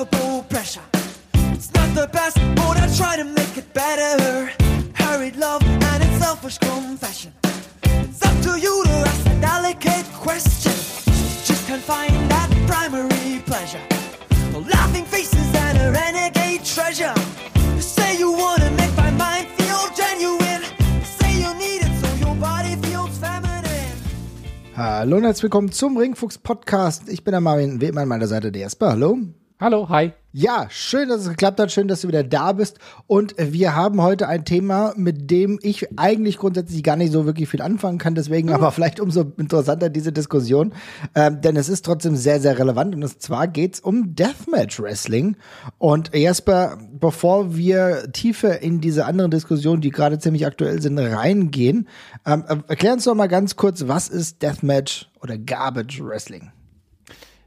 unbearable pressure. It's not the best, but I try to make it better. Hurried love and its selfish confession. It's up to you to ask a delicate question. Just can't find that primary pleasure. Laughing faces and a renegade treasure. You say you wanna make my mind feel genuine. You say you need it so your body feels feminine. Hallo und herzlich willkommen zum Ringfuchs Podcast. Ich bin der Marvin, an meiner Seite der Jesper. Hallo. Hallo, hi. Ja, schön, dass es geklappt hat. Schön, dass du wieder da bist. Und wir haben heute ein Thema, mit dem ich eigentlich grundsätzlich gar nicht so wirklich viel anfangen kann. Deswegen aber vielleicht umso interessanter diese Diskussion. Ähm, denn es ist trotzdem sehr, sehr relevant. Und zwar geht's um Deathmatch Wrestling. Und Jesper, bevor wir tiefer in diese anderen Diskussionen, die gerade ziemlich aktuell sind, reingehen, ähm, erklär uns doch mal ganz kurz, was ist Deathmatch oder Garbage Wrestling?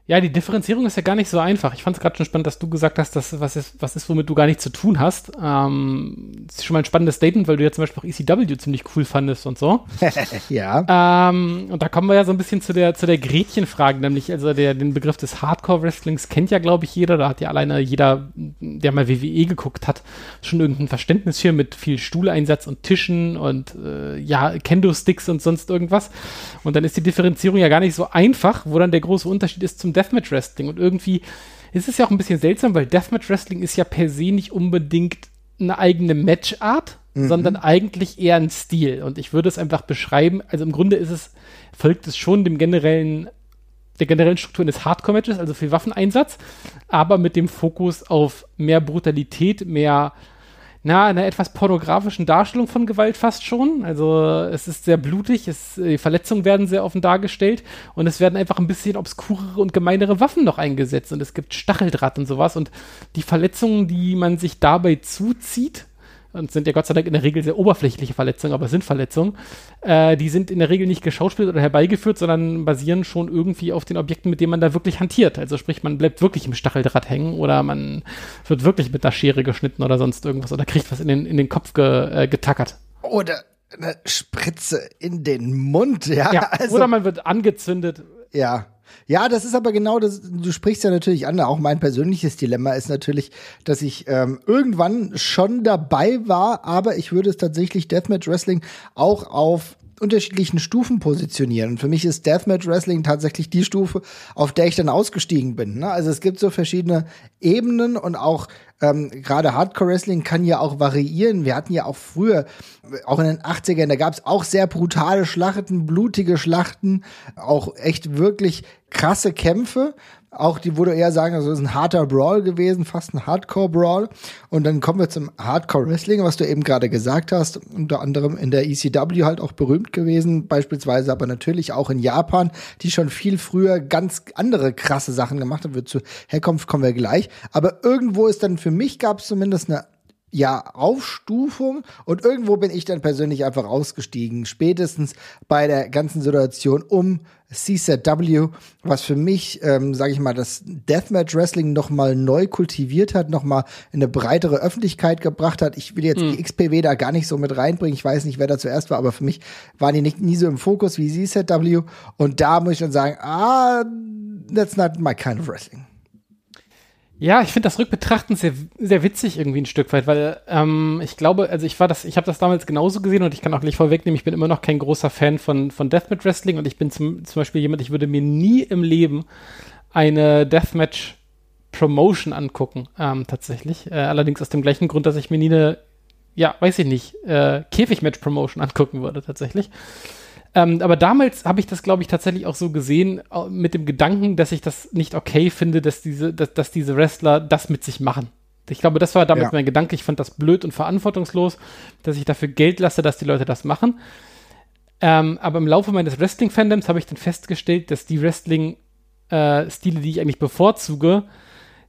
Ja, die Differenzierung ist ja gar nicht so einfach. Ich fand es gerade schon spannend, dass du gesagt hast, dass was ist, was ist, womit du gar nichts zu tun hast. Ähm, das ist schon mal ein spannendes Statement, weil du ja zum Beispiel auch ECW ziemlich cool fandest und so. ja. Ähm, und da kommen wir ja so ein bisschen zu der, zu der Gretchenfrage, nämlich also der, den Begriff des Hardcore-Wrestlings kennt ja, glaube ich, jeder. Da hat ja alleine jeder, der mal WWE geguckt hat, schon irgendein Verständnis hier mit viel Stuhleinsatz und Tischen und äh, ja, Kendo-Sticks und sonst irgendwas. Und dann ist die Differenzierung ja gar nicht so einfach, wo dann der große Unterschied ist zum Deathmatch Wrestling. Und irgendwie ist es ja auch ein bisschen seltsam, weil Deathmatch Wrestling ist ja per se nicht unbedingt eine eigene Matchart, mhm. sondern eigentlich eher ein Stil. Und ich würde es einfach beschreiben, also im Grunde ist es, folgt es schon dem generellen der generellen Struktur des Hardcore-Matches, also viel Waffeneinsatz, aber mit dem Fokus auf mehr Brutalität, mehr na, einer etwas pornografischen Darstellung von Gewalt fast schon. Also es ist sehr blutig, es, die Verletzungen werden sehr offen dargestellt und es werden einfach ein bisschen obskurere und gemeinere Waffen noch eingesetzt und es gibt Stacheldraht und sowas und die Verletzungen, die man sich dabei zuzieht, und sind ja Gott sei Dank in der Regel sehr oberflächliche Verletzungen, aber es sind Verletzungen, äh, die sind in der Regel nicht geschauspielt oder herbeigeführt, sondern basieren schon irgendwie auf den Objekten, mit denen man da wirklich hantiert. Also sprich, man bleibt wirklich im Stacheldraht hängen oder man wird wirklich mit einer Schere geschnitten oder sonst irgendwas oder kriegt was in den, in den Kopf ge, äh, getackert. Oder eine Spritze in den Mund, ja. ja also, oder man wird angezündet. Ja. Ja, das ist aber genau das, du sprichst ja natürlich an, auch mein persönliches Dilemma ist natürlich, dass ich ähm, irgendwann schon dabei war, aber ich würde es tatsächlich Deathmatch Wrestling auch auf unterschiedlichen Stufen positionieren. Und für mich ist Deathmatch Wrestling tatsächlich die Stufe, auf der ich dann ausgestiegen bin. Ne? Also es gibt so verschiedene Ebenen und auch ähm, gerade Hardcore Wrestling kann ja auch variieren. Wir hatten ja auch früher, auch in den 80ern, da gab es auch sehr brutale Schlachten, blutige Schlachten, auch echt wirklich krasse Kämpfe. Auch die würde eher sagen, also es ist ein harter Brawl gewesen, fast ein Hardcore-Brawl. Und dann kommen wir zum Hardcore-Wrestling, was du eben gerade gesagt hast, unter anderem in der ECW halt auch berühmt gewesen, beispielsweise aber natürlich auch in Japan, die schon viel früher ganz andere krasse Sachen gemacht haben. Zur Herkunft kommen wir gleich. Aber irgendwo ist dann für mich gab es zumindest eine ja, Aufstufung und irgendwo bin ich dann persönlich einfach ausgestiegen, spätestens bei der ganzen Situation um CZW, was für mich, ähm, sage ich mal, das Deathmatch Wrestling noch mal neu kultiviert hat, noch mal in eine breitere Öffentlichkeit gebracht hat. Ich will jetzt mhm. die XPW da gar nicht so mit reinbringen. Ich weiß nicht, wer da zuerst war, aber für mich waren die nicht, nie so im Fokus wie CZW. Und da muss ich dann sagen, ah, that's not my kind of wrestling. Ja, ich finde das Rückbetrachten sehr, sehr witzig irgendwie ein Stück weit, weil ähm, ich glaube, also ich war das, ich habe das damals genauso gesehen und ich kann auch gleich vorwegnehmen, ich bin immer noch kein großer Fan von, von Deathmatch Wrestling und ich bin zum, zum Beispiel jemand, ich würde mir nie im Leben eine Deathmatch Promotion angucken, ähm, tatsächlich. Äh, allerdings aus dem gleichen Grund, dass ich mir nie eine, ja, weiß ich nicht, äh, Käfigmatch Promotion angucken würde, tatsächlich. Ähm, aber damals habe ich das, glaube ich, tatsächlich auch so gesehen, mit dem Gedanken, dass ich das nicht okay finde, dass diese, dass, dass diese Wrestler das mit sich machen. Ich glaube, das war damals ja. mein Gedanke. Ich fand das blöd und verantwortungslos, dass ich dafür Geld lasse, dass die Leute das machen. Ähm, aber im Laufe meines Wrestling-Fandoms habe ich dann festgestellt, dass die Wrestling-Stile, äh, die ich eigentlich bevorzuge,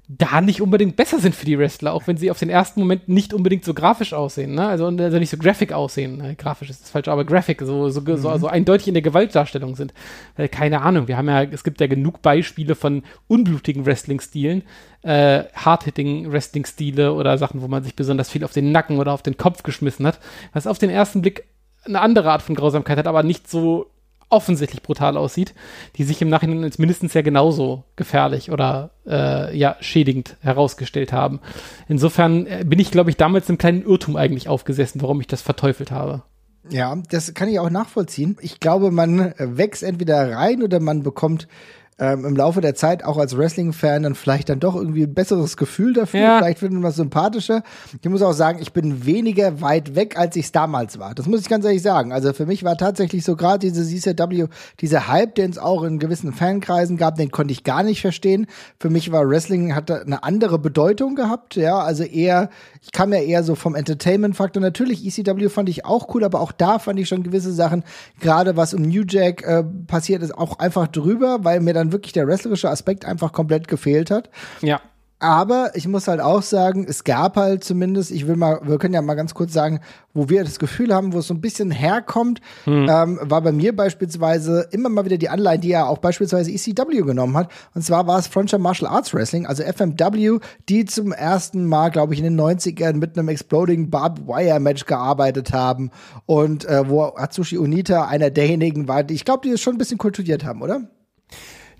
da nicht unbedingt besser sind für die Wrestler, auch wenn sie auf den ersten Moment nicht unbedingt so grafisch aussehen, ne? Also, also nicht so graphic aussehen. Ne? Grafisch ist das falsch, aber graphic, so, so, mhm. so, so eindeutig in der Gewaltdarstellung sind. Weil, keine Ahnung, wir haben ja, es gibt ja genug Beispiele von unblutigen Wrestling-Stilen, äh, hard-hitting Wrestling-Stile oder Sachen, wo man sich besonders viel auf den Nacken oder auf den Kopf geschmissen hat, was auf den ersten Blick eine andere Art von Grausamkeit hat, aber nicht so offensichtlich brutal aussieht, die sich im Nachhinein als mindestens ja genauso gefährlich oder äh, ja schädigend herausgestellt haben. Insofern äh, bin ich, glaube ich, damals im kleinen Irrtum eigentlich aufgesessen, warum ich das verteufelt habe. Ja, das kann ich auch nachvollziehen. Ich glaube, man wächst entweder rein oder man bekommt ähm, im Laufe der Zeit auch als Wrestling-Fan dann vielleicht dann doch irgendwie ein besseres Gefühl dafür. Ja. Vielleicht findet man es sympathischer. Ich muss auch sagen, ich bin weniger weit weg, als ich es damals war. Das muss ich ganz ehrlich sagen. Also für mich war tatsächlich so gerade diese CCW, dieser Hype, den es auch in gewissen Fankreisen gab, den konnte ich gar nicht verstehen. Für mich war Wrestling hatte eine andere Bedeutung gehabt. Ja, also eher, ich kam ja eher so vom Entertainment-Faktor. Natürlich ECW fand ich auch cool, aber auch da fand ich schon gewisse Sachen, gerade was um New Jack äh, passiert ist, auch einfach drüber, weil mir dann dann wirklich der wrestlerische Aspekt einfach komplett gefehlt hat. Ja. Aber ich muss halt auch sagen, es gab halt zumindest, ich will mal, wir können ja mal ganz kurz sagen, wo wir das Gefühl haben, wo es so ein bisschen herkommt, hm. ähm, war bei mir beispielsweise immer mal wieder die Anleihen, die ja auch beispielsweise ECW genommen hat. Und zwar war es Frontier Martial Arts Wrestling, also FMW, die zum ersten Mal, glaube ich, in den 90ern mit einem Exploding Barbed Wire Match gearbeitet haben. Und äh, wo Atsushi Unita einer derjenigen war, die, ich glaube, die es schon ein bisschen kultiviert haben, oder?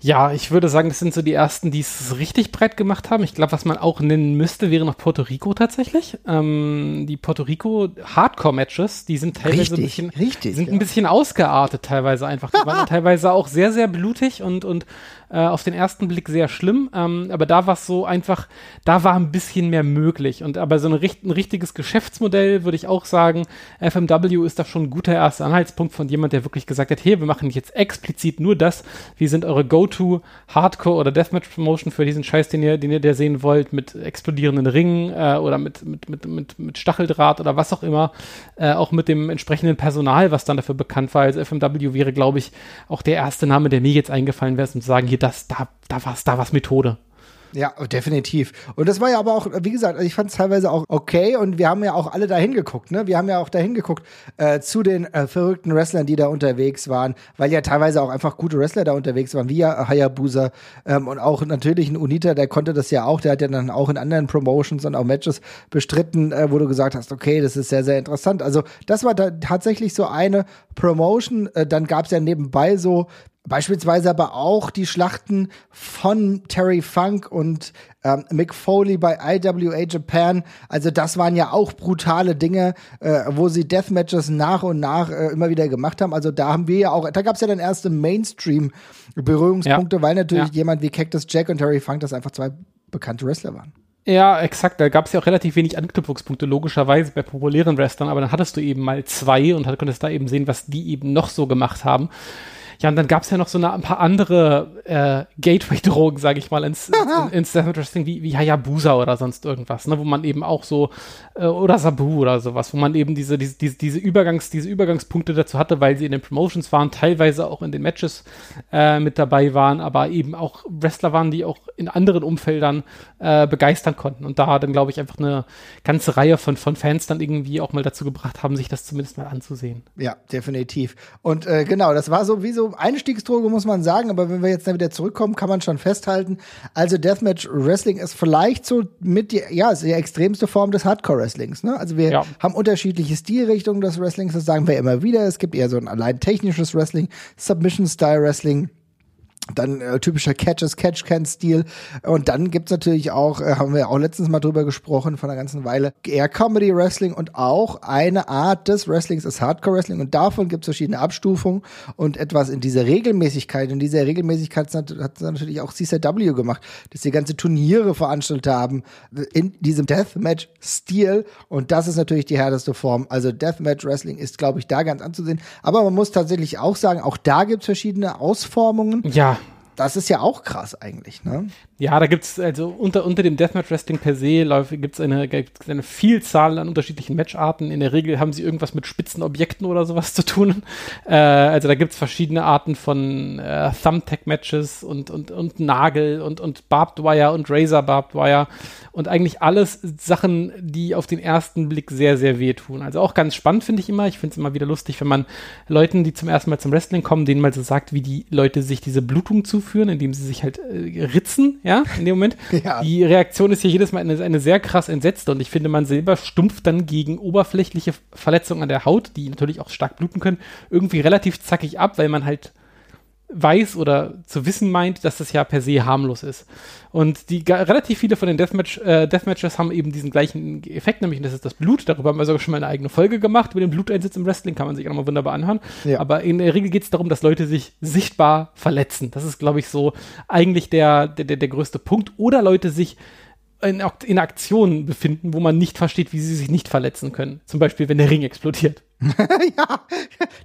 Ja, ich würde sagen, das sind so die ersten, die es richtig breit gemacht haben. Ich glaube, was man auch nennen müsste, wäre noch Puerto Rico tatsächlich. Ähm, die Puerto Rico Hardcore-Matches, die sind teilweise richtig, ein bisschen, richtig, sind ja. ein bisschen ausgeartet teilweise einfach. Die waren teilweise auch sehr, sehr blutig und, und äh, auf den ersten Blick sehr schlimm. Ähm, aber da war es so einfach, da war ein bisschen mehr möglich. Und aber so ein, ein richtiges Geschäftsmodell würde ich auch sagen, FMW ist da schon ein guter erster Anhaltspunkt von jemand, der wirklich gesagt hat, hey, wir machen jetzt explizit nur das. Wie sind eure Go Go-To Hardcore oder Deathmatch Promotion für diesen Scheiß, den ihr, den ihr der sehen wollt, mit explodierenden Ringen äh, oder mit, mit, mit, mit, mit Stacheldraht oder was auch immer, äh, auch mit dem entsprechenden Personal, was dann dafür bekannt war. Also FMW wäre, glaube ich, auch der erste Name, der mir jetzt eingefallen wäre, um zu sagen, hier, das, da, da war's, da war's Methode. Ja, definitiv. Und das war ja aber auch, wie gesagt, ich fand es teilweise auch okay und wir haben ja auch alle dahin geguckt, ne? Wir haben ja auch dahin geguckt äh, zu den äh, verrückten Wrestlern, die da unterwegs waren, weil ja teilweise auch einfach gute Wrestler da unterwegs waren, wie ja Hayabusa ähm, und auch natürlich ein Unita, der konnte das ja auch, der hat ja dann auch in anderen Promotions und auch Matches bestritten, äh, wo du gesagt hast, okay, das ist sehr, sehr interessant. Also das war da tatsächlich so eine Promotion. Äh, dann gab es ja nebenbei so Beispielsweise aber auch die Schlachten von Terry Funk und ähm, Mick Foley bei IWA Japan. Also das waren ja auch brutale Dinge, äh, wo sie Deathmatches nach und nach äh, immer wieder gemacht haben. Also da haben wir ja auch, da gab es ja dann erste Mainstream-Berührungspunkte, ja. weil natürlich ja. jemand wie Cactus Jack und Terry Funk das einfach zwei bekannte Wrestler waren. Ja, exakt. Da gab es ja auch relativ wenig Anknüpfungspunkte, logischerweise bei populären Wrestlern, aber dann hattest du eben mal zwei und konntest da eben sehen, was die eben noch so gemacht haben. Ja, und dann gab es ja noch so eine, ein paar andere äh, Gateway-Drogen, sage ich mal, ins, ins, ins Deathmatch Wrestling, wie, wie Hayabusa oder sonst irgendwas, ne, wo man eben auch so, äh, oder Sabu oder sowas, wo man eben diese, diese, diese, diese, Übergangs, diese Übergangspunkte dazu hatte, weil sie in den Promotions waren, teilweise auch in den Matches äh, mit dabei waren, aber eben auch Wrestler waren, die auch in anderen Umfeldern äh, begeistern konnten. Und da dann, glaube ich, einfach eine ganze Reihe von, von Fans dann irgendwie auch mal dazu gebracht haben, sich das zumindest mal anzusehen. Ja, definitiv. Und äh, genau, das war so wie so Einstiegsdroge, muss man sagen, aber wenn wir jetzt dann wieder zurückkommen, kann man schon festhalten. Also Deathmatch Wrestling ist vielleicht so mit die, ja, ist die extremste Form des Hardcore Wrestlings. Ne? Also wir ja. haben unterschiedliche Stilrichtungen des Wrestlings, das sagen wir immer wieder. Es gibt eher so ein allein technisches Wrestling, Submission Style Wrestling dann äh, typischer Catch-as-Catch-Can-Stil. Und dann gibt's natürlich auch, äh, haben wir auch letztens mal drüber gesprochen, von einer ganzen Weile, eher Comedy-Wrestling und auch eine Art des Wrestlings ist Hardcore-Wrestling. Und davon gibt's verschiedene Abstufungen und etwas in dieser Regelmäßigkeit. In dieser Regelmäßigkeit hat natürlich auch CCW gemacht, dass sie ganze Turniere veranstaltet haben in diesem Deathmatch-Stil. Und das ist natürlich die härteste Form. Also Deathmatch-Wrestling ist, glaube ich, da ganz anzusehen. Aber man muss tatsächlich auch sagen, auch da gibt's verschiedene Ausformungen. Ja, das ist ja auch krass eigentlich, ne? Ja, da gibt's also unter, unter dem Deathmatch Wrestling per se läuft, gibt's eine, eine Vielzahl an unterschiedlichen Matcharten. In der Regel haben sie irgendwas mit spitzen Objekten oder sowas zu tun. Äh, also da gibt's verschiedene Arten von äh, Thumbtack-Matches und, und, und Nagel und, und Barbed Wire und Razor Barbed Wire und eigentlich alles Sachen, die auf den ersten Blick sehr, sehr wehtun. Also auch ganz spannend finde ich immer. Ich finde es immer wieder lustig, wenn man Leuten, die zum ersten Mal zum Wrestling kommen, denen mal so sagt, wie die Leute sich diese Blutung zu zuführen, indem sie sich halt äh, ritzen, ja, in dem Moment. Ja. Die Reaktion ist hier jedes Mal eine, eine sehr krass entsetzte und ich finde, man selber stumpft dann gegen oberflächliche Verletzungen an der Haut, die natürlich auch stark bluten können, irgendwie relativ zackig ab, weil man halt weiß oder zu wissen meint, dass das ja per se harmlos ist. Und die relativ viele von den Deathmatch, äh, Deathmatches haben eben diesen gleichen Effekt, nämlich das ist das Blut. Darüber haben wir sogar schon mal eine eigene Folge gemacht. Über den Bluteinsatz im Wrestling kann man sich auch nochmal wunderbar anhören. Ja. Aber in der Regel geht es darum, dass Leute sich sichtbar verletzen. Das ist, glaube ich, so eigentlich der, der, der größte Punkt. Oder Leute sich in, in Aktionen befinden, wo man nicht versteht, wie sie sich nicht verletzen können. Zum Beispiel, wenn der Ring explodiert. ja,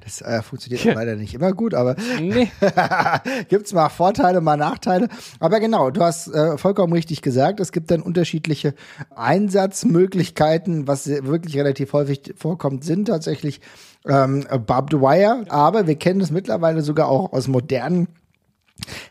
das äh, funktioniert leider nicht immer gut, aber Nee. gibt's mal Vorteile, mal Nachteile. Aber genau, du hast äh, vollkommen richtig gesagt. Es gibt dann unterschiedliche Einsatzmöglichkeiten, was wirklich relativ häufig vorkommt, sind tatsächlich ähm, Barbed Wire. Aber wir kennen es mittlerweile sogar auch aus modernen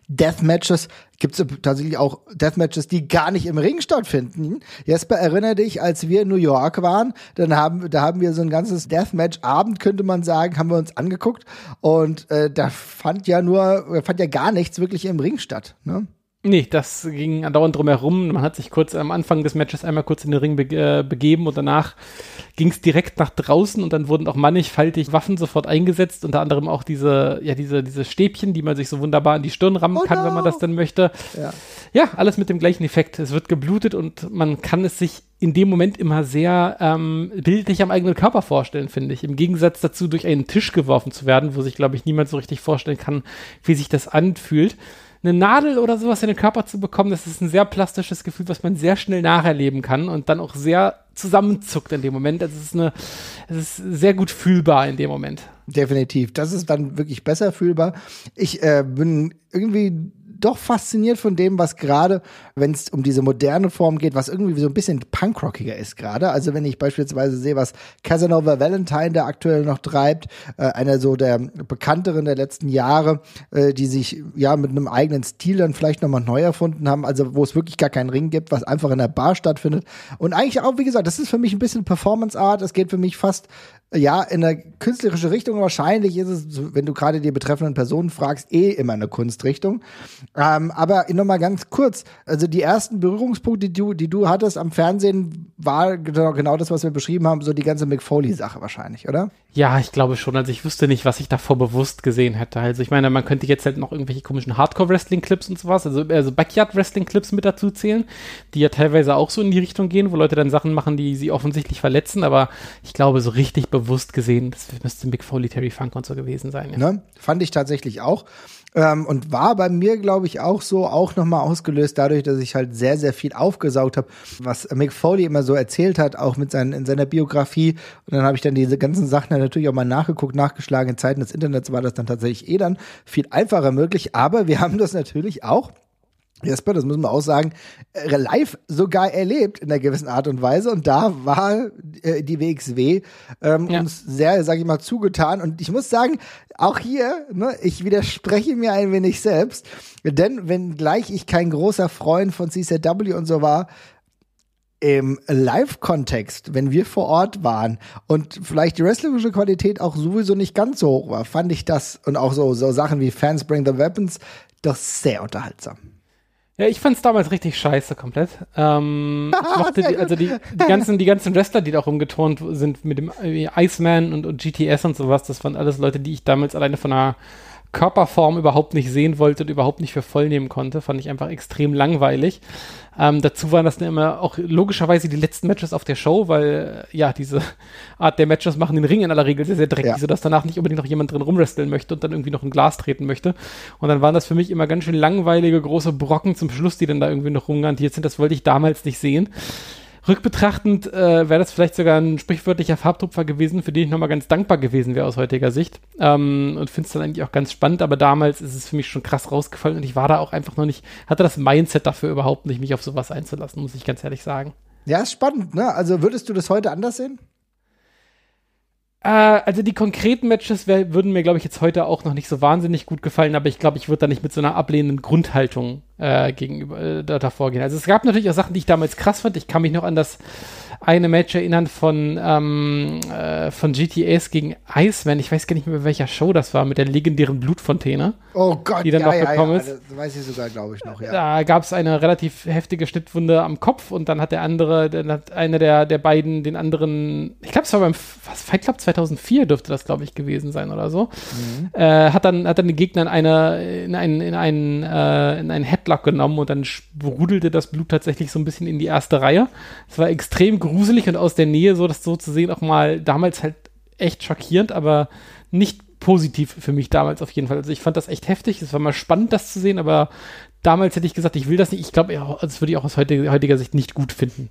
Deathmatches gibt es tatsächlich auch Deathmatches, die gar nicht im Ring stattfinden. Jesper, erinnere dich, als wir in New York waren, dann haben, da haben wir so ein ganzes Deathmatch-Abend, könnte man sagen, haben wir uns angeguckt und äh, da fand ja nur, fand ja gar nichts wirklich im Ring statt. Ne? Nee, das ging andauernd drumherum. Man hat sich kurz am Anfang des Matches einmal kurz in den Ring be äh, begeben und danach ging es direkt nach draußen und dann wurden auch mannigfaltig Waffen sofort eingesetzt, unter anderem auch diese, ja, diese, diese Stäbchen, die man sich so wunderbar in die Stirn rammen Oh kann, no. wenn man das dann möchte. Ja. Ja, alles mit dem gleichen Effekt. Es wird geblutet und man kann es sich in dem Moment immer sehr ähm, bildlich am eigenen Körper vorstellen, finde ich. Im Gegensatz dazu, durch einen Tisch geworfen zu werden, wo sich, glaube ich, niemand so richtig vorstellen kann, wie sich das anfühlt. Eine Nadel oder sowas in den Körper zu bekommen, das ist ein sehr plastisches Gefühl, was man sehr schnell nacherleben kann und dann auch sehr zusammenzuckt in dem Moment. Also es ist eine, es ist sehr gut fühlbar in dem Moment. Definitiv. Das ist dann wirklich besser fühlbar. Ich äh, bin irgendwie doch fasziniert von dem, was gerade, wenn es um diese moderne Form geht, was irgendwie so ein bisschen punkrockiger ist gerade. Also wenn ich beispielsweise sehe, was Casanova Valentine da aktuell noch treibt, äh, einer so der bekannteren der letzten Jahre, äh, die sich ja mit einem eigenen Stil dann vielleicht nochmal neu erfunden haben, also wo es wirklich gar keinen Ring gibt, was einfach in der Bar stattfindet. Und eigentlich auch, wie gesagt, das ist für mich ein bisschen Performance Art. Es geht für mich fast ja, in eine künstlerische Richtung. Wahrscheinlich ist es, wenn du gerade die betreffenden Personen fragst, eh immer eine Kunstrichtung. Ähm, aber noch mal ganz kurz. Also die ersten Berührungspunkte, die du, die du hattest am Fernsehen, war genau, genau das, was wir beschrieben haben, so die ganze McFoley-Sache wahrscheinlich, oder? Ja, ich glaube schon. Also ich wüsste nicht, was ich davor bewusst gesehen hätte. Also ich meine, man könnte jetzt halt noch irgendwelche komischen Hardcore-Wrestling-Clips und sowas, also, also Backyard-Wrestling-Clips mit dazu zählen, die ja teilweise auch so in die Richtung gehen, wo Leute dann Sachen machen, die sie offensichtlich verletzen. Aber ich glaube, so richtig bewusst gesehen, das müsste Mick Foley, Terry Funk und so gewesen sein. Ja. Ne? Fand ich tatsächlich auch. Ähm, und war bei mir, glaube ich, auch so, auch nochmal ausgelöst dadurch, dass ich halt sehr, sehr viel aufgesaugt habe, was Mick Foley immer so erzählt hat, auch mit seinen, in seiner Biografie. Und dann habe ich dann diese ganzen Sachen natürlich auch mal nachgeguckt, nachgeschlagen. In Zeiten des Internets war das dann tatsächlich eh dann viel einfacher möglich. Aber wir haben das natürlich auch Jesper, das müssen wir auch sagen, äh, live sogar erlebt in einer gewissen Art und Weise. Und da war äh, die WXW ähm, Ja. uns sehr, sag ich mal, zugetan. Und ich muss sagen, auch hier, ne, ich widerspreche mir ein wenig selbst. Denn wenngleich ich kein großer Freund von CCW und so war, im Live-Kontext, wenn wir vor Ort waren und vielleicht die wrestlerische Qualität auch sowieso nicht ganz so hoch war, fand ich das und auch so, so Sachen wie Fans Bring the Weapons doch sehr unterhaltsam. Ja, ich fand's damals richtig scheiße komplett. Ähm, ich mochte die, also die, die ganzen, die ganzen Wrestler, die da rumgeturnt sind mit dem äh, Iceman und, und GTS und sowas, das waren alles Leute, die ich damals alleine von der Körperform überhaupt nicht sehen wollte und überhaupt nicht für voll nehmen konnte. Fand ich einfach extrem langweilig. Ähm, dazu waren das dann immer auch logischerweise die letzten Matches auf der Show, weil äh, ja, diese Art der Matches machen den Ring in aller Regel sehr, sehr dreckig, Ja. sodass danach nicht unbedingt noch jemand drin rumwresteln möchte und dann irgendwie noch ein Glas treten möchte. Und dann waren das für mich immer ganz schön langweilige große Brocken zum Schluss, die dann da irgendwie noch rumgantiert sind. Das wollte ich damals nicht sehen. Rückbetrachtend äh, wäre das vielleicht sogar ein sprichwörtlicher Farbtupfer gewesen, für den ich nochmal ganz dankbar gewesen wäre aus heutiger Sicht. Ähm, und finde es dann eigentlich auch ganz spannend, aber damals ist es für mich schon krass rausgefallen und ich war da auch einfach noch nicht, hatte das Mindset dafür überhaupt nicht, mich auf sowas einzulassen, muss ich ganz ehrlich sagen. Ja, ist spannend, ne? Also würdest du das heute anders sehen? Äh, also die konkreten Matches wär, würden mir, glaube ich, jetzt heute auch noch nicht so wahnsinnig gut gefallen, aber ich glaube, ich würde da nicht mit so einer ablehnenden Grundhaltung äh, gegenüber äh, da, davor gehen. Also es gab natürlich auch Sachen, die ich damals krass fand. Ich kann mich noch an das eine Match erinnern von, ähm, äh, von GTAs gegen Iceman. Ich weiß gar nicht mehr, welcher Show das war, mit der legendären Blutfontäne. Oh Gott, die dann ja, noch ja, gekommen ja, ist. Das weiß ich sogar, glaube ich, noch, ja. Da gab es eine relativ heftige Schnittwunde am Kopf und dann hat der andere, dann hat einer der, der beiden den anderen, ich glaube, es war beim was, Fight Club 2004 dürfte das, glaube ich, gewesen sein oder so. Mhm. Äh, hat dann hat dann den Gegner in eine in einen in einen äh, in einen Headlock genommen und dann sprudelte das Blut tatsächlich so ein bisschen in die erste Reihe. Es war extrem gruselig und aus der Nähe so das so zu sehen auch mal damals halt echt schockierend, aber nicht positiv für mich damals auf jeden Fall. Also ich fand das echt heftig. Es war mal spannend, das zu sehen, aber damals hätte ich gesagt, ich will das nicht. Ich glaube, das würde ich auch aus heutiger, heutiger Sicht nicht gut finden.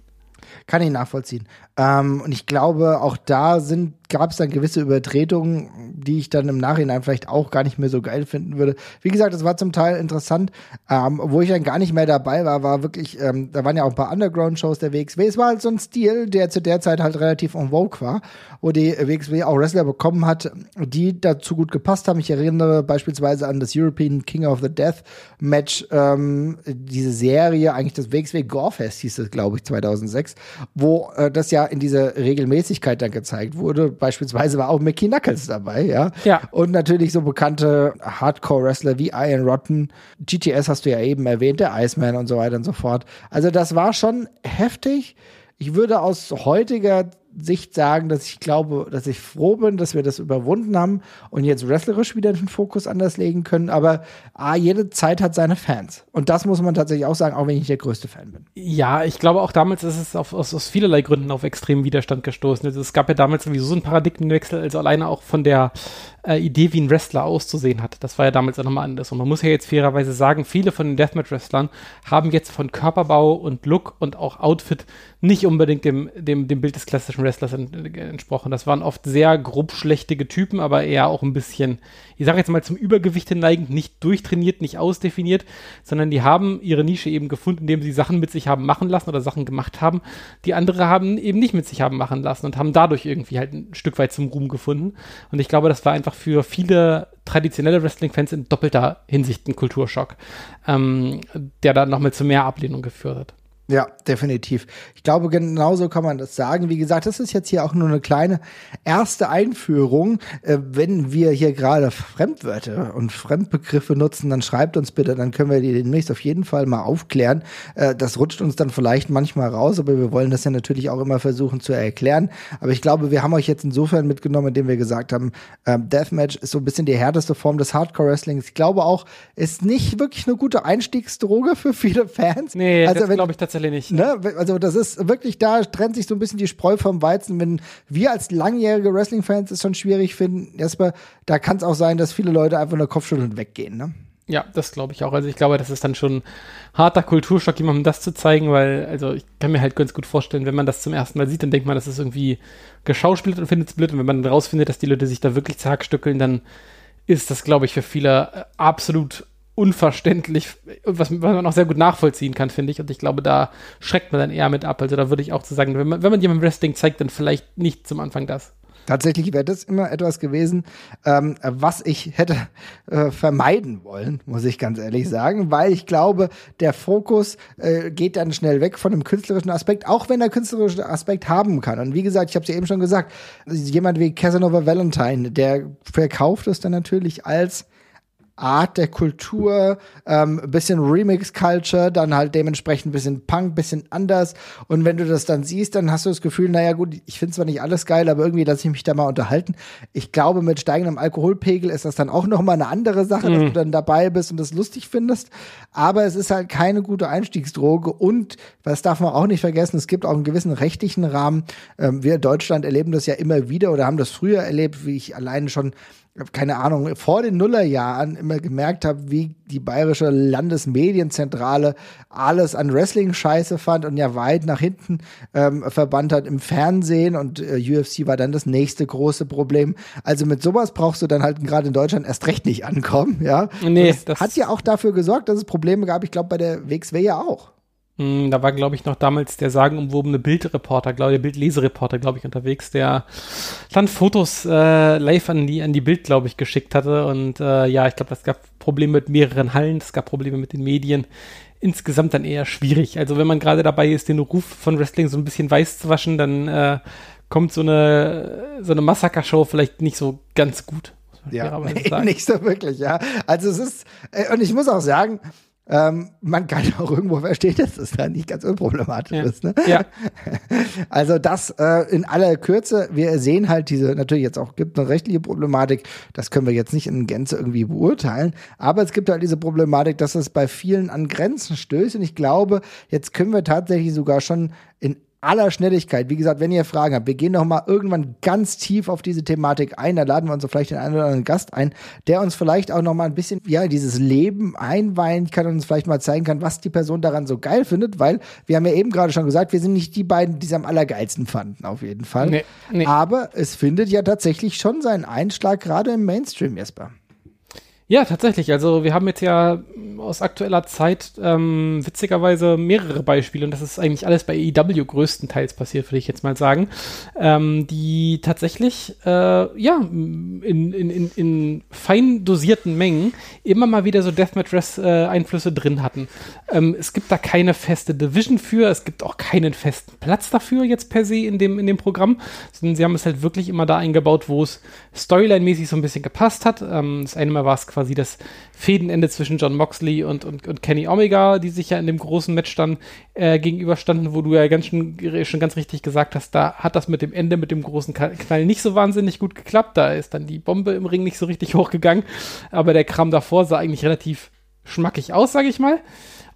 Kann ich nachvollziehen. Ähm, und ich glaube, auch da sind gab es dann gewisse Übertretungen, die ich dann im Nachhinein vielleicht auch gar nicht mehr so geil finden würde. Wie gesagt, das war zum Teil interessant. Ähm, wo ich dann gar nicht mehr dabei war, war wirklich, ähm, da waren ja auch ein paar Underground-Shows der WXW. Es war halt so ein Stil, der zu der Zeit halt relativ en vogue war, wo die WXW auch Wrestler bekommen hat, die dazu gut gepasst haben. Ich erinnere beispielsweise an das European King of the Death Match, ähm, diese Serie, eigentlich das WXW Gorefest hieß es, glaube ich, 2006, wo äh, das ja in dieser Regelmäßigkeit dann gezeigt wurde beispielsweise war auch Mickey Knuckles dabei, ja. Ja. Und natürlich so bekannte Hardcore-Wrestler wie Iron Rotten, GTS hast du ja eben erwähnt, der Iceman und so weiter und so fort. Also das war schon heftig. Ich würde aus heutiger Sicht sagen, dass ich glaube, dass ich froh bin, dass wir das überwunden haben und jetzt wrestlerisch wieder den Fokus anders legen können. Aber ah, jede Zeit hat seine Fans. Und das muss man tatsächlich auch sagen, auch wenn ich nicht der größte Fan bin. Ja, ich glaube auch damals ist es auf, aus, aus vielerlei Gründen auf extremen Widerstand gestoßen. Also es gab ja damals sowieso so einen Paradigmenwechsel, also alleine auch von der äh, Idee, wie ein Wrestler auszusehen hat. Das war ja damals auch nochmal anders. Und man muss ja jetzt fairerweise sagen, viele von den Deathmatch-Wrestlern haben jetzt von Körperbau und Look und auch Outfit nicht unbedingt dem, dem, dem Bild des klassischen Wrestlers entsprochen. Das waren oft sehr grobschlächtige Typen, aber eher auch ein bisschen, ich sage jetzt mal zum Übergewicht neigend, nicht durchtrainiert, nicht ausdefiniert, sondern die haben ihre Nische eben gefunden, indem sie Sachen mit sich haben machen lassen oder Sachen gemacht haben, die andere haben eben nicht mit sich haben machen lassen und haben dadurch irgendwie halt ein Stück weit zum Ruhm gefunden. Und ich glaube, das war einfach für viele traditionelle Wrestling-Fans in doppelter Hinsicht ein Kulturschock, ähm, der dann nochmal zu mehr Ablehnung geführt hat. Ja, definitiv. Ich glaube, genauso kann man das sagen. Wie gesagt, das ist jetzt hier auch nur eine kleine erste Einführung. Äh, wenn wir hier gerade Fremdwörter und Fremdbegriffe nutzen, dann schreibt uns bitte, dann können wir die demnächst auf jeden Fall mal aufklären. Äh, das rutscht uns dann vielleicht manchmal raus, aber wir wollen das ja natürlich auch immer versuchen zu erklären. Aber ich glaube, wir haben euch jetzt insofern mitgenommen, indem wir gesagt haben, äh, Deathmatch ist so ein bisschen die härteste Form des Hardcore-Wrestlings. Ich glaube auch, ist nicht wirklich eine gute Einstiegsdroge für viele Fans. Nee, also, das glaube ich tatsächlich nicht. Ne? Also das ist wirklich, da trennt sich so ein bisschen die Spreu vom Weizen. Wenn wir als langjährige Wrestling-Fans es schon schwierig finden, erstmal, da kann es auch sein, dass viele Leute einfach nur Kopfschütteln weggehen. Ne? Ja, das glaube ich auch. Also ich glaube, das ist dann schon harter Kulturschock, jemandem das zu zeigen, weil, also ich kann mir halt ganz gut vorstellen, wenn man das zum ersten Mal sieht, dann denkt man, das ist irgendwie geschauspielt und findet es blöd. Und wenn man dann rausfindet, dass die Leute sich da wirklich zerhackstückeln, dann ist das, glaube ich, für viele äh, absolut unverständlich, was, was man auch sehr gut nachvollziehen kann, finde ich. Und ich glaube, da schreckt man dann eher mit ab. Also da würde ich auch zu sagen, wenn man, wenn man jemandem Wrestling zeigt, dann vielleicht nicht zum Anfang das. Tatsächlich wäre das immer etwas gewesen, ähm, was ich hätte äh, vermeiden wollen, muss ich ganz ehrlich sagen, weil ich glaube, der Fokus äh, geht dann schnell weg von dem künstlerischen Aspekt, auch wenn er künstlerischen Aspekt haben kann. Und wie gesagt, ich habe es ja eben schon gesagt, jemand wie Casanova Valentine, der verkauft es dann natürlich als Art der Kultur, ähm, bisschen Remix-Culture, dann halt dementsprechend bisschen Punk, bisschen anders. Und wenn du das dann siehst, dann hast du das Gefühl, naja gut, ich finde zwar nicht alles geil, aber irgendwie lasse ich mich da mal unterhalten. Ich glaube, mit steigendem Alkoholpegel ist das dann auch noch mal eine andere Sache, mhm. dass du dann dabei bist und das lustig findest. Aber es ist halt keine gute Einstiegsdroge. Und, was darf man auch nicht vergessen, es gibt auch einen gewissen rechtlichen Rahmen. Ähm, wir in Deutschland erleben das ja immer wieder oder haben das früher erlebt, wie ich alleine schon keine Ahnung, vor den Nullerjahren immer gemerkt habe, wie die bayerische Landesmedienzentrale alles an Wrestling scheiße fand und ja weit nach hinten ähm, verbannt hat im Fernsehen und äh, UFC war dann das nächste große Problem. Also mit sowas brauchst du dann halt gerade in Deutschland erst recht nicht ankommen, ja. Nee, das, das hat ja auch dafür gesorgt, dass es Probleme gab, ich glaube bei der WXW ja auch. Hm, da war, glaube ich, noch damals der sagenumwobene Bildreporter, glaube der Bildlesereporter, glaube ich, unterwegs, der dann Fotos äh, live an die, an die Bild, glaube ich, geschickt hatte. Und äh, ja, ich glaube, das gab Probleme mit mehreren Hallen, es gab Probleme mit den Medien. insgesamt dann eher schwierig. Also wenn man gerade dabei ist, den Ruf von Wrestling so ein bisschen weiß zu waschen, dann äh, kommt so eine, so eine Massaker-Show vielleicht nicht so ganz gut. Ja, nee, nicht so wirklich, ja. Also es ist, äh, und ich muss auch sagen, ähm, man kann auch irgendwo verstehen, dass das da nicht ganz unproblematisch Ja. ist. Ne? Ja. Also das äh, in aller Kürze, wir sehen halt diese, natürlich jetzt auch gibt eine rechtliche Problematik, das können wir jetzt nicht in Gänze irgendwie beurteilen, aber es gibt halt diese Problematik, dass es bei vielen an Grenzen stößt und ich glaube, jetzt können wir tatsächlich sogar schon in aller Schnelligkeit, wie gesagt, wenn ihr Fragen habt, wir gehen noch mal irgendwann ganz tief auf diese Thematik ein, da laden wir uns so vielleicht den einen oder anderen Gast ein, der uns vielleicht auch noch mal ein bisschen, ja, dieses Leben einweihen kann und uns vielleicht mal zeigen kann, was die Person daran so geil findet, weil wir haben ja eben gerade schon gesagt, wir sind nicht die beiden, die es am allergeilsten fanden, auf jeden Fall. Nee, nee. Aber es findet ja tatsächlich schon seinen Einschlag gerade im Mainstream, Jesper. Ja, tatsächlich. Also wir haben jetzt ja aus aktueller Zeit ähm, witzigerweise mehrere Beispiele und das ist eigentlich alles bei AEW größtenteils passiert, würde ich jetzt mal sagen, ähm, die tatsächlich äh, ja in, in, in, in fein dosierten Mengen immer mal wieder so Deathmatch-Einflüsse drin hatten. Ähm, es gibt da keine feste Division für, es gibt auch keinen festen Platz dafür jetzt per se in dem, in dem Programm, sondern sie haben es halt wirklich immer da eingebaut, wo es storyline-mäßig so ein bisschen gepasst hat. Ähm, das eine Mal war es quasi das Fädenende zwischen John Moxley und, und, und Kenny Omega, die sich ja in dem großen Match dann äh, gegenüberstanden, wo du ja ganz schon, schon ganz richtig gesagt hast, da hat das mit dem Ende, mit dem großen Knall nicht so wahnsinnig gut geklappt. Da ist dann die Bombe im Ring nicht so richtig hochgegangen, aber der Kram davor sah eigentlich relativ schmackig aus, sage ich mal.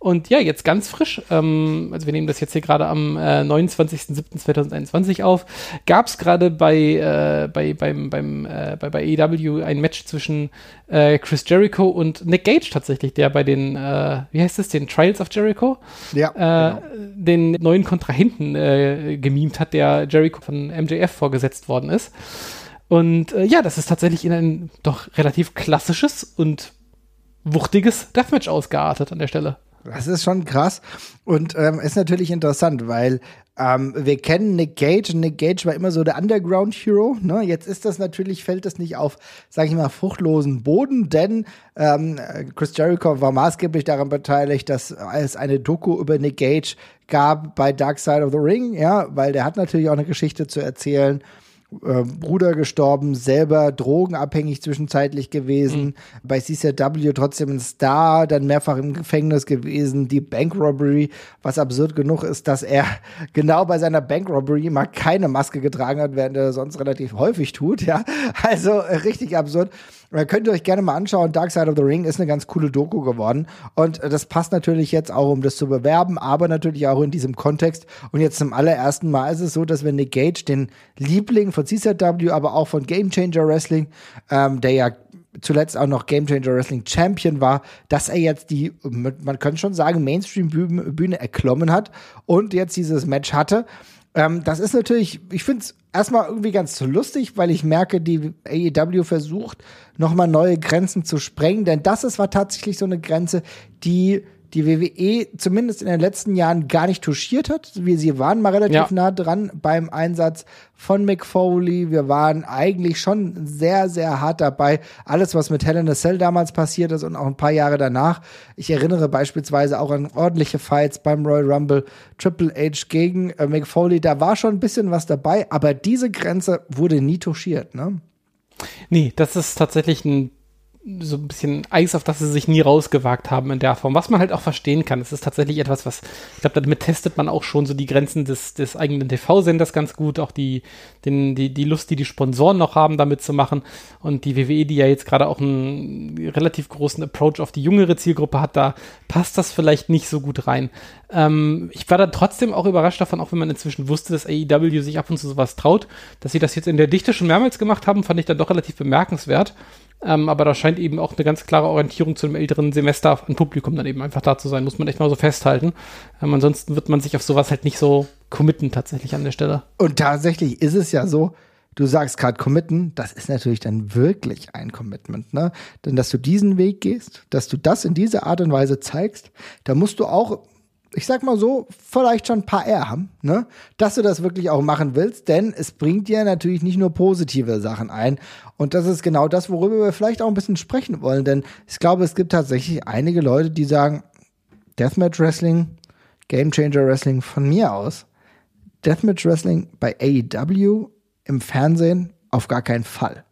Und ja, jetzt ganz frisch, ähm, also wir nehmen das jetzt hier gerade am äh, 29.07.2021 auf, gab es gerade bei, äh, bei, beim, beim, äh, bei, bei AEW ein Match zwischen äh, Chris Jericho und Nick Gage tatsächlich, der bei den, äh, wie heißt es, den Trials of Jericho, Ja, äh, den neuen Kontrahenten äh, gemimt hat, der Jericho von MJF vorgesetzt worden ist. Und äh, ja, das ist tatsächlich in ein doch relativ klassisches und wuchtiges Deathmatch ausgeartet an der Stelle. Das ist schon krass und ähm, ist natürlich interessant, weil ähm, wir kennen Nick Gage und Nick Gage war immer so der Underground Hero. Ne? Jetzt ist das natürlich, fällt das nicht auf, sage ich mal, fruchtlosen Boden, denn ähm, Chris Jericho war maßgeblich daran beteiligt, dass es eine Doku über Nick Gage gab bei Dark Side of the Ring, ja, weil der hat natürlich auch eine Geschichte zu erzählen äh, Bruder gestorben, selber drogenabhängig zwischenzeitlich gewesen, bei CCW trotzdem ein Star, dann mehrfach im Gefängnis gewesen, die Bank Robbery, was absurd genug ist, dass er genau bei seiner Bank Robbery mal keine Maske getragen hat, während er sonst relativ häufig tut, ja. Also äh, richtig absurd. Äh, Könnt ihr euch gerne mal anschauen. Dark Side of the Ring ist eine ganz coole Doku geworden. Und äh, das passt natürlich jetzt auch, um das zu bewerben, aber natürlich auch in diesem Kontext. Und jetzt zum allerersten Mal ist es so, dass wir Nick Gage, den Liebling von CZW, aber auch von Game Changer Wrestling, ähm, der ja zuletzt auch noch Game Changer Wrestling Champion war, dass er jetzt die, man könnte schon sagen, Mainstream-Bühne erklommen hat und jetzt dieses Match hatte. Ähm, das ist natürlich, ich finde es erstmal irgendwie ganz lustig, weil ich merke, die AEW versucht, nochmal neue Grenzen zu sprengen, denn das ist war tatsächlich so eine Grenze, die die WWE zumindest in den letzten Jahren gar nicht touchiert hat. Wir, sie waren mal relativ Ja. nah dran beim Einsatz von Mick Foley. Wir waren eigentlich schon sehr, sehr hart dabei. Alles, was mit Hell in a Cell damals passiert ist und auch ein paar Jahre danach. Ich erinnere beispielsweise auch an ordentliche Fights beim Royal Rumble, Triple H gegen äh, Mick Foley. Da war schon ein bisschen was dabei, aber diese Grenze wurde nie touchiert, ne? Nee, das ist tatsächlich ein so ein bisschen Eis, auf das sie sich nie rausgewagt haben in der Form. Was man halt auch verstehen kann. Es ist tatsächlich etwas, was, ich glaube, damit testet man auch schon so die Grenzen des, des eigenen TV-Senders ganz gut, auch die, den, die, die Lust, die die Sponsoren noch haben, damit zu machen. Und die WWE, die ja jetzt gerade auch einen relativ großen Approach auf die jüngere Zielgruppe hat, da passt das vielleicht nicht so gut rein. Ähm, ich war dann trotzdem auch überrascht davon, auch wenn man inzwischen wusste, dass AEW sich ab und zu sowas traut, dass sie das jetzt in der Dichte schon mehrmals gemacht haben, fand ich dann doch relativ bemerkenswert. Ähm, aber da scheint eben auch eine ganz klare Orientierung zu einem älteren Semester an Publikum dann eben einfach da zu sein. Muss man echt mal so festhalten. Ähm, ansonsten wird man sich auf sowas halt nicht so committen tatsächlich an der Stelle. Und tatsächlich ist es ja so, du sagst gerade committen, das ist natürlich dann wirklich ein Commitment, ne? Denn dass du diesen Weg gehst, dass du das in dieser Art und Weise zeigst, da musst du auch, ich sag mal so, vielleicht schon ein paar R haben, ne? Dass du das wirklich auch machen willst, denn es bringt dir natürlich nicht nur positive Sachen ein. Und das ist genau das, worüber wir vielleicht auch ein bisschen sprechen wollen, denn ich glaube, es gibt tatsächlich einige Leute, die sagen, Deathmatch Wrestling, Game Changer Wrestling von mir aus. Deathmatch Wrestling bei AEW im Fernsehen auf gar keinen Fall.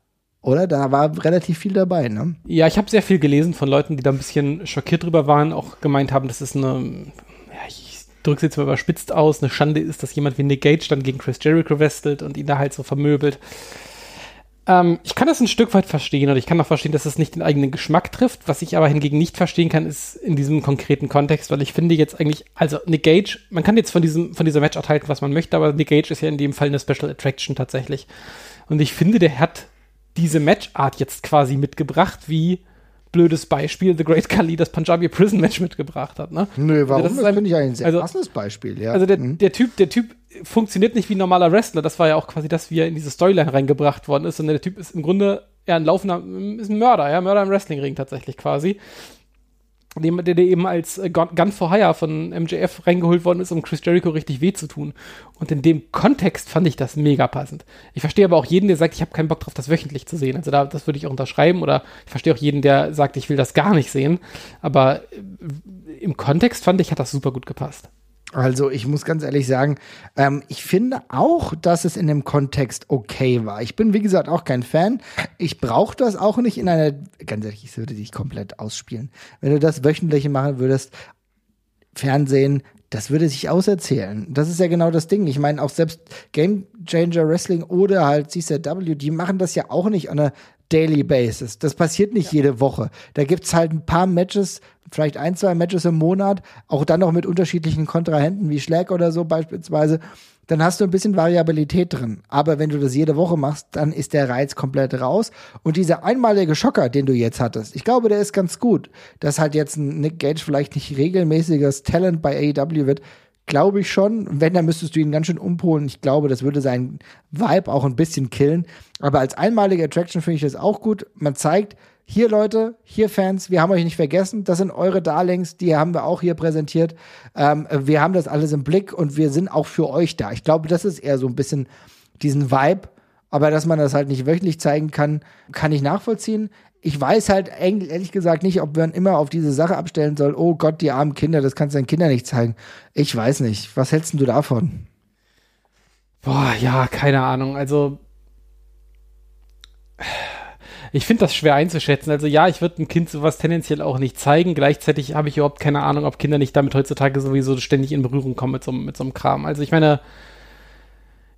Oder? Da war relativ viel dabei, ne? Ja, ich habe sehr viel gelesen von Leuten, die da ein bisschen schockiert drüber waren, auch gemeint haben, dass es eine, es jetzt mal überspitzt aus, eine Schande ist, dass jemand wie Nick Gage dann gegen Chris Jericho wrestelt und ihn da halt so vermöbelt. Ähm, ich kann das ein Stück weit verstehen und ich kann auch verstehen, dass es nicht den eigenen Geschmack trifft. Was ich aber hingegen nicht verstehen kann, ist in diesem konkreten Kontext, weil ich finde jetzt eigentlich, also Nick Gage, man kann jetzt von diesem, von dieser Matchart halten, was man möchte, aber Nick Gage ist ja in dem Fall eine Special Attraction tatsächlich. Und ich finde, der hat diese Matchart jetzt quasi mitgebracht, wie blödes Beispiel The Great Khali das Punjabi Prison Match mitgebracht hat. Ne? Nö, warum? Also das, das finde ich ein sehr also, passendes Beispiel, ja. Also der, Mhm. der Typ, der Typ funktioniert nicht wie ein normaler Wrestler. Das war ja auch quasi das, wie er in diese Storyline reingebracht worden ist. Sondern der Typ ist im Grunde ja ein laufender, ist ein Mörder, ja, Mörder im Wrestlingring tatsächlich quasi. Dem, der, der eben als äh, Gun for Hire von MJF reingeholt worden ist, um Chris Jericho richtig weh zu tun. Und in dem Kontext fand ich das mega passend. Ich verstehe aber auch jeden, der sagt, ich habe keinen Bock drauf, das wöchentlich zu sehen. Also da, das würde ich auch unterschreiben. Oder ich verstehe auch jeden, der sagt, ich will das gar nicht sehen. Aber äh, im Kontext fand ich, hat das super gut gepasst. Also ich muss ganz ehrlich sagen, ähm, ich finde auch, dass es in dem Kontext okay war. Ich bin, wie gesagt, auch kein Fan. Ich brauche das auch nicht in einer, ganz ehrlich, ich würde dich komplett ausspielen. Wenn du das wöchentlich machen würdest, Fernsehen, das würde sich auserzählen. Das ist ja genau das Ding. Ich meine, auch selbst Game Changer Wrestling oder halt CCW, die machen das ja auch nicht on a daily basis. Das passiert nicht jede Woche. Da gibt's halt ein paar Matches, vielleicht ein, zwei Matches im Monat, auch dann noch mit unterschiedlichen Kontrahenten wie Schlag oder so beispielsweise. Dann hast du ein bisschen Variabilität drin. Aber wenn du das jede Woche machst, dann ist der Reiz komplett raus. Und dieser einmalige Schocker, den du jetzt hattest, ich glaube, der ist ganz gut. Dass halt jetzt ein Nick Gage vielleicht nicht regelmäßiges Talent bei AEW wird, glaube ich schon. Wenn, dann müsstest du ihn ganz schön umpolen. Ich glaube, das würde seinen Vibe auch ein bisschen killen. Aber als einmalige Attraction finde ich das auch gut. Man zeigt, hier Leute, hier Fans, wir haben euch nicht vergessen. Das sind eure Darlings, die haben wir auch hier präsentiert. Ähm, wir haben das alles im Blick und wir sind auch für euch da. Ich glaube, das ist eher so ein bisschen diesen Vibe. Aber dass man das halt nicht wöchentlich zeigen kann, kann ich nachvollziehen. Ich weiß halt ehrlich gesagt nicht, ob man immer auf diese Sache abstellen soll, oh Gott, die armen Kinder, das kannst du deinen Kindern nicht zeigen. Ich weiß nicht. Was hältst du davon? Boah, ja, keine Ahnung. Also, ich finde das schwer einzuschätzen. Also ja, ich würde einem Kind sowas tendenziell auch nicht zeigen. Gleichzeitig habe ich überhaupt keine Ahnung, ob Kinder nicht damit heutzutage sowieso ständig in Berührung kommen mit so, mit so einem Kram. Also ich meine,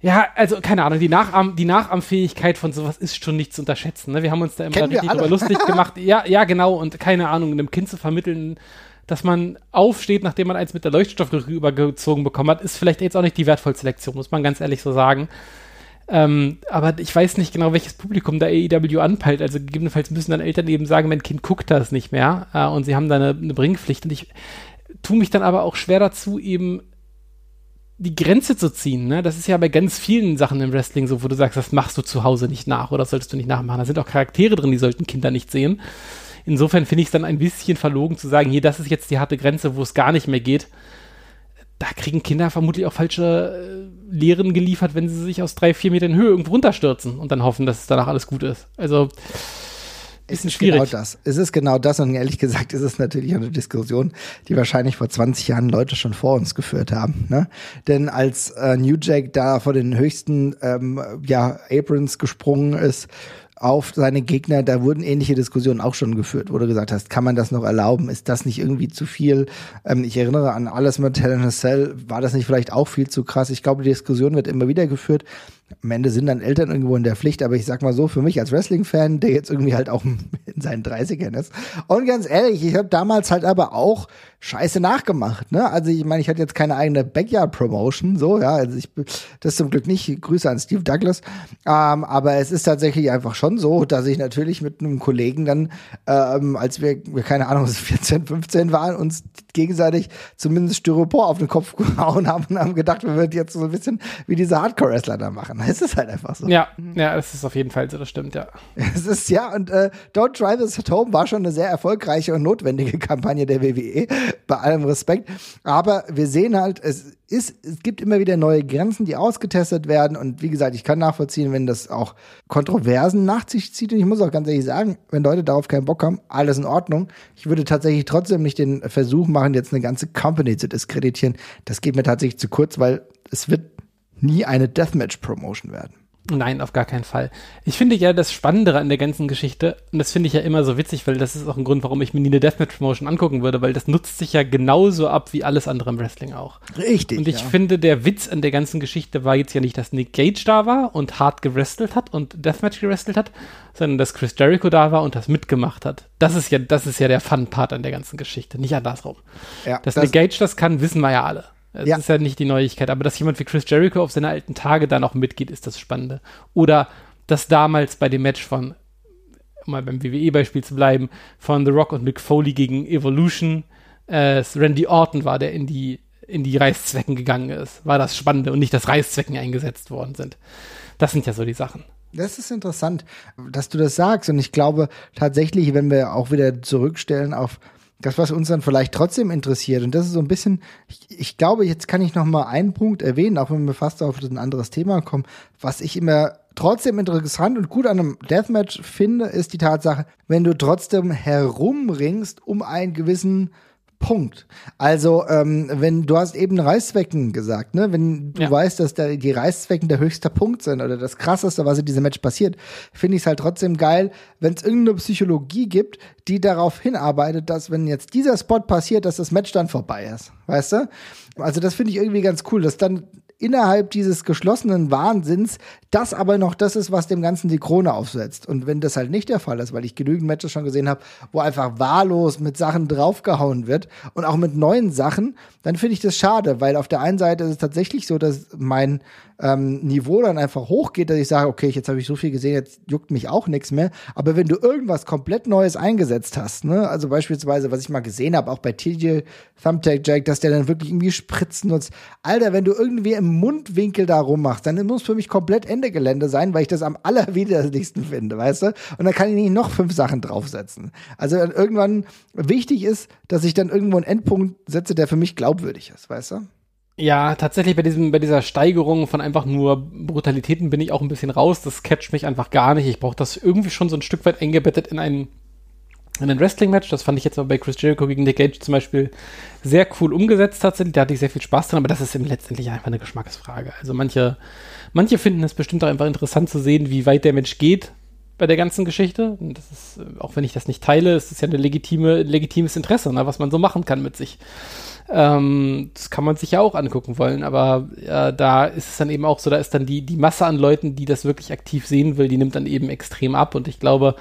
ja, also keine Ahnung, die, Nachahm, die Nachahmfähigkeit von sowas ist schon nicht zu unterschätzen. Ne? Wir haben uns da immer Kennen richtig drüber lustig gemacht. Ja, ja, genau. Und keine Ahnung, einem Kind zu vermitteln, dass man aufsteht, nachdem man eins mit der Leuchtstoffröhre übergezogen bekommen hat, ist vielleicht jetzt auch nicht die wertvollste Lektion, muss man ganz ehrlich so sagen. Ähm, aber ich weiß nicht genau, welches Publikum da AEW anpeilt. Also gegebenenfalls müssen dann Eltern eben sagen, mein Kind guckt das nicht mehr äh, und sie haben da eine, eine Bringpflicht. Und ich tue mich dann aber auch schwer dazu, eben die Grenze zu ziehen. Ne? Das ist ja bei ganz vielen Sachen im Wrestling so, wo du sagst, das machst du zu Hause nicht nach oder das solltest du nicht nachmachen. Da sind auch Charaktere drin, die sollten Kinder nicht sehen. Insofern finde ich es dann ein bisschen verlogen zu sagen, hier, das ist jetzt die harte Grenze, wo es gar nicht mehr geht. Da kriegen Kinder vermutlich auch falsche äh, Lehren geliefert, wenn sie sich aus drei, vier Metern Höhe irgendwo runterstürzen und dann hoffen, dass es danach alles gut ist. Also, bisschen ist schwierig. Genau das. Es ist genau das und ehrlich gesagt ist es natürlich eine Diskussion, die wahrscheinlich vor 20 Jahren Leute schon vor uns geführt haben. Ne? Denn als äh, New Jack da vor den höchsten ähm, ja, Aprons gesprungen ist auf seine Gegner, da wurden ähnliche Diskussionen auch schon geführt, wo du gesagt hast, kann man das noch erlauben? Ist das nicht irgendwie zu viel? Ähm, ich erinnere an alles mit a Cell, war das nicht vielleicht auch viel zu krass? Ich glaube, die Diskussion wird immer wieder geführt. Am Ende sind dann Eltern irgendwo in der Pflicht, aber ich sag mal so, für mich als Wrestling-Fan, der jetzt irgendwie halt auch in seinen 30ern ist. Und ganz ehrlich, ich habe damals halt aber auch Scheiße nachgemacht, ne? Also ich meine, ich hatte jetzt keine eigene Backyard-Promotion, so, ja, also ich das zum Glück nicht. Grüße an Steve Douglas. Ähm, aber es ist tatsächlich einfach schon so, dass ich natürlich mit einem Kollegen dann, ähm, als wir, wir keine Ahnung, 14, 15 waren, uns gegenseitig zumindest Styropor auf den Kopf gehauen haben und haben gedacht, wir würden jetzt so ein bisschen wie diese Hardcore-Wrestler da machen. Es ist halt einfach so. Ja, ja, das ist auf jeden Fall so, das stimmt, ja. Es ist ja, und äh, Don't Try This at Home war schon eine sehr erfolgreiche und notwendige Kampagne der WWE, bei allem Respekt. Aber wir sehen halt, es ist, es gibt immer wieder neue Grenzen, die ausgetestet werden. Und wie gesagt, ich kann nachvollziehen, wenn das auch Kontroversen nach sich zieht. Und ich muss auch ganz ehrlich sagen, wenn Leute darauf keinen Bock haben, alles in Ordnung. Ich würde tatsächlich trotzdem nicht den Versuch machen, jetzt eine ganze Company zu diskreditieren, das geht mir tatsächlich zu kurz, weil es wird nie eine Deathmatch-Promotion werden. Nein, auf gar keinen Fall. Ich finde ja das Spannendere an der ganzen Geschichte, und das finde ich ja immer so witzig, weil das ist auch ein Grund, warum ich mir nie eine Deathmatch-Promotion angucken würde, weil das nutzt sich ja genauso ab wie alles andere im Wrestling auch. Richtig. Und ich ja. finde, der Witz an der ganzen Geschichte war jetzt ja nicht, dass Nick Gage da war und hart gewrestelt hat und Deathmatch gewrestelt hat, sondern dass Chris Jericho da war und das mitgemacht hat. Das ist ja, das ist ja der Fun-Part an der ganzen Geschichte, nicht andersrum. Ja, dass das- Nick Gage das kann, wissen wir ja alle. Das Ja. ist ja nicht die Neuigkeit, aber dass jemand wie Chris Jericho auf seine alten Tage da noch mitgeht, ist das Spannende. Oder dass damals bei dem Match von, um mal beim WWE-Beispiel zu bleiben, von The Rock und Mick Foley gegen Evolution, äh, es Randy Orton war, der in die, in die Reißzwecken gegangen ist. War das Spannende und nicht, dass Reißzwecken eingesetzt worden sind. Das sind ja so die Sachen. Das ist interessant, dass du das sagst. Und ich glaube tatsächlich, wenn wir auch wieder zurückstellen auf das, was uns dann vielleicht trotzdem interessiert. Und das ist so ein bisschen, ich, ich glaube, jetzt kann ich noch mal einen Punkt erwähnen, auch wenn wir fast auf ein anderes Thema kommen. Was ich immer trotzdem interessant und gut an einem Deathmatch finde, ist die Tatsache, wenn du trotzdem herumringst um einen gewissen Punkt. Also, ähm, wenn du hast eben Reißzwecken gesagt, ne? Wenn du Ja. weißt, dass der, die Reißzwecken der höchste Punkt sind oder das krasseste, was in diesem Match passiert, finde ich es halt trotzdem geil, wenn es irgendeine Psychologie gibt, die darauf hinarbeitet, dass wenn jetzt dieser Spot passiert, dass das Match dann vorbei ist. Weißt du? Also, das finde ich irgendwie ganz cool, dass dann innerhalb dieses geschlossenen Wahnsinns das aber noch das ist, was dem Ganzen die Krone aufsetzt. Und wenn das halt nicht der Fall ist, weil ich genügend Matches schon gesehen habe, wo einfach wahllos mit Sachen draufgehauen wird und auch mit neuen Sachen, dann finde ich das schade, weil auf der einen Seite ist es tatsächlich so, dass mein ähm, Niveau dann einfach hochgeht, dass ich sage, okay, jetzt habe ich so viel gesehen, jetzt juckt mich auch nichts mehr. Aber wenn du irgendwas komplett Neues eingesetzt hast, ne, also beispielsweise, was ich mal gesehen habe, auch bei TJ Thumbtack Jack, dass der dann wirklich irgendwie Spritzen nutzt. Alter, wenn du irgendwie im Mundwinkel da rummachst, dann muss für mich komplett Ende Gelände sein, weil ich das am allerwiderlichsten finde, weißt du? Und dann kann ich nicht noch fünf Sachen draufsetzen. Also irgendwann wichtig ist, dass ich dann irgendwo einen Endpunkt setze, der für mich glaubwürdig ist, weißt du? Ja, tatsächlich bei diesem, bei dieser Steigerung von einfach nur Brutalitäten bin ich auch ein bisschen raus. Das catcht mich einfach gar nicht. Ich brauche das irgendwie schon so ein Stück weit eingebettet in einen, in ein Wrestling-Match. Das fand ich jetzt aber bei Chris Jericho gegen Nick Gage zum Beispiel sehr cool umgesetzt tatsächlich. Da hatte ich sehr viel Spaß dran, aber das ist eben letztendlich einfach eine Geschmacksfrage. Also manche, manche finden es bestimmt auch einfach interessant zu sehen, wie weit der Mensch geht bei der ganzen Geschichte. Und das ist, äh, auch wenn ich das nicht teile, ist es ja eine legitime, legitimes Interesse, ne, was man so machen kann mit sich. Ähm, das kann man sich ja auch angucken wollen, aber äh, da ist es dann eben auch so, da ist dann die, die Masse an Leuten, die das wirklich aktiv sehen will, die nimmt dann eben extrem ab und ich glaube,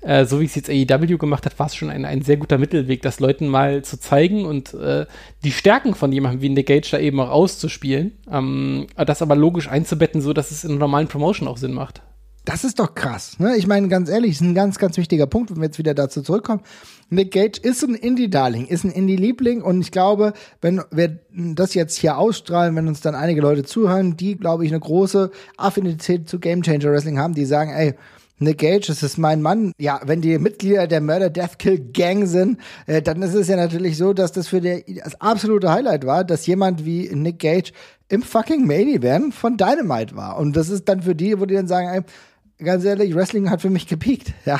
äh, so wie es jetzt AEW gemacht hat, war es schon ein, ein sehr guter Mittelweg, das Leuten mal zu zeigen und äh, die Stärken von jemandem wie Nick Gage da eben auch auszuspielen, ähm, das aber logisch einzubetten, so dass es in einer normalen Promotion auch Sinn macht. Das ist doch krass. Ne? Ich meine, ganz ehrlich, ist ein ganz, ganz wichtiger Punkt, wenn wir jetzt wieder dazu zurückkommen. Nick Gage ist ein Indie-Darling, ist ein Indie-Liebling und ich glaube, wenn wir das jetzt hier ausstrahlen, wenn uns dann einige Leute zuhören, die, glaube ich, eine große Affinität zu Game Changer Wrestling haben, die sagen, ey, Nick Gage, das ist mein Mann. Ja, wenn die Mitglieder der Murder Death Kill Gang sind, äh, dann ist es ja natürlich so, dass das für der, das absolute Highlight war, dass jemand wie Nick Gage im fucking Main Event von Dynamite war. Und das ist dann für die, wo die dann sagen, ey, ganz ehrlich, Wrestling hat für mich gepiekt. Ja.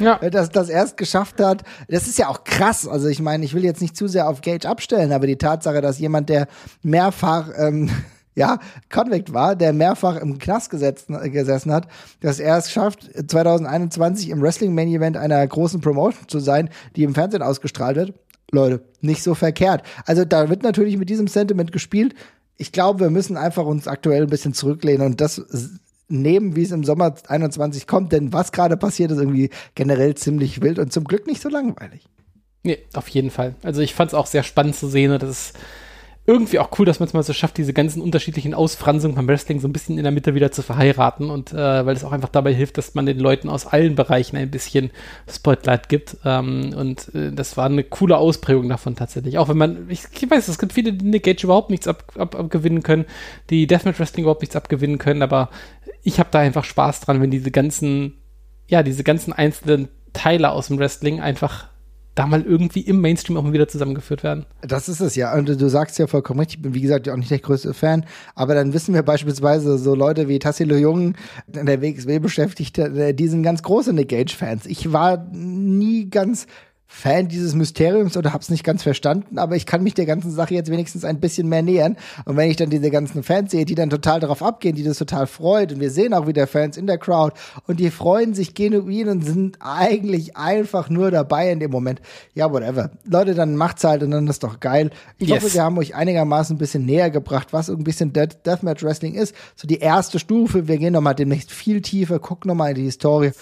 Ja. Dass das erst geschafft hat. Das ist ja auch krass. Also ich meine, ich will jetzt nicht zu sehr auf Gage abstellen, aber die Tatsache, dass jemand, der mehrfach ähm, ja, Convict war, der mehrfach im Knast gesetzen, gesessen hat, dass er es schafft, 2021 im Wrestling Main Event einer großen Promotion zu sein, die im Fernsehen ausgestrahlt wird. Leute, nicht so verkehrt. Also da wird natürlich mit diesem Sentiment gespielt. Ich glaube, wir müssen einfach uns aktuell ein bisschen zurücklehnen und das nehmen, wie es im Sommer 21 kommt, denn was gerade passiert, ist irgendwie generell ziemlich wild und zum Glück nicht so langweilig. Nee, auf jeden Fall. Also ich fand es auch sehr spannend zu sehen. und Das ist irgendwie auch cool, dass man es mal so schafft, diese ganzen unterschiedlichen Ausfranzungen beim Wrestling so ein bisschen in der Mitte wieder zu verheiraten und äh, weil es auch einfach dabei hilft, dass man den Leuten aus allen Bereichen ein bisschen Spotlight gibt. Ähm, und äh, das war eine coole Ausprägung davon tatsächlich. Auch wenn man, ich, ich weiß, es gibt viele, die Nick Gage überhaupt nichts ab, ab, abgewinnen können, die Deathmatch Wrestling überhaupt nichts abgewinnen können, aber ich habe da einfach Spaß dran, wenn diese ganzen, ja, diese ganzen einzelnen Teile aus dem Wrestling einfach da mal irgendwie im Mainstream auch mal wieder zusammengeführt werden. Das ist es ja. Und du sagst ja vollkommen richtig, ich bin wie gesagt auch nicht der größte Fan, aber dann wissen wir beispielsweise so Leute wie Tassilo Jung, der WXW beschäftigt, die sind ganz große Nick Gage-Fans. Ich war nie ganz Fan dieses Mysteriums oder hab's nicht ganz verstanden, aber ich kann mich der ganzen Sache jetzt wenigstens ein bisschen mehr nähern. Und wenn ich dann diese ganzen Fans sehe, die dann total darauf abgehen, die das total freut und wir sehen auch wieder Fans in der Crowd und die freuen sich genuin und sind eigentlich einfach nur dabei in dem Moment. Ja, whatever. Leute, dann macht's halt und dann ist doch geil. Ich Yes. hoffe, wir haben euch einigermaßen ein bisschen näher gebracht, was ein bisschen Death Deathmatch Wrestling ist. So die erste Stufe. Wir gehen nochmal demnächst viel tiefer, gucken nochmal in die Historie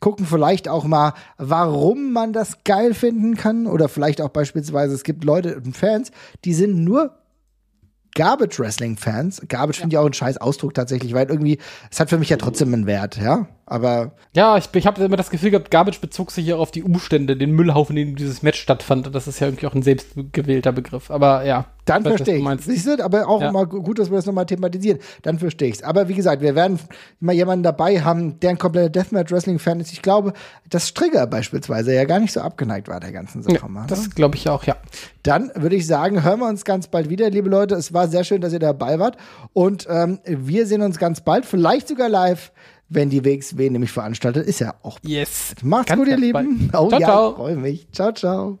gucken vielleicht auch mal, warum man das geil finden kann. Oder vielleicht auch beispielsweise, es gibt Leute und Fans, die sind nur Garbage Wrestling Fans. Garbage finde ich auch ein scheiß Ausdruck tatsächlich, weil irgendwie, es hat für mich ja trotzdem einen Wert, ja. Aber Ja, ich, ich habe immer das Gefühl gehabt, Garbage bezog sich ja auf die Umstände, den Müllhaufen, in dem dieses Match stattfand. Das ist ja irgendwie auch ein selbstgewählter Begriff. Aber ja. dann verstehe ich. meinst. Siehst du, aber auch Ja. mal gu- gut, dass wir das nochmal thematisieren. Dann verstehe ich es. Aber wie gesagt, wir werden immer jemanden dabei haben, der ein kompletter Deathmatch Wrestling Fan ist. Ich glaube, dass Strigger beispielsweise ja gar nicht so abgeneigt war der ganzen Sache. Ja, mal, ne? das glaube ich auch, ja. Dann würde ich sagen, hören wir uns ganz bald wieder, liebe Leute. Es war sehr schön, dass ihr dabei wart. Und ähm, wir sehen uns ganz bald, vielleicht sogar live, wenn die WXW nämlich veranstaltet. Ist ja auch. Yes. Macht's Ganz, gut, ihr bald. Lieben. Oh Ciao, ja, ciao. ich freue mich. Ciao, ciao.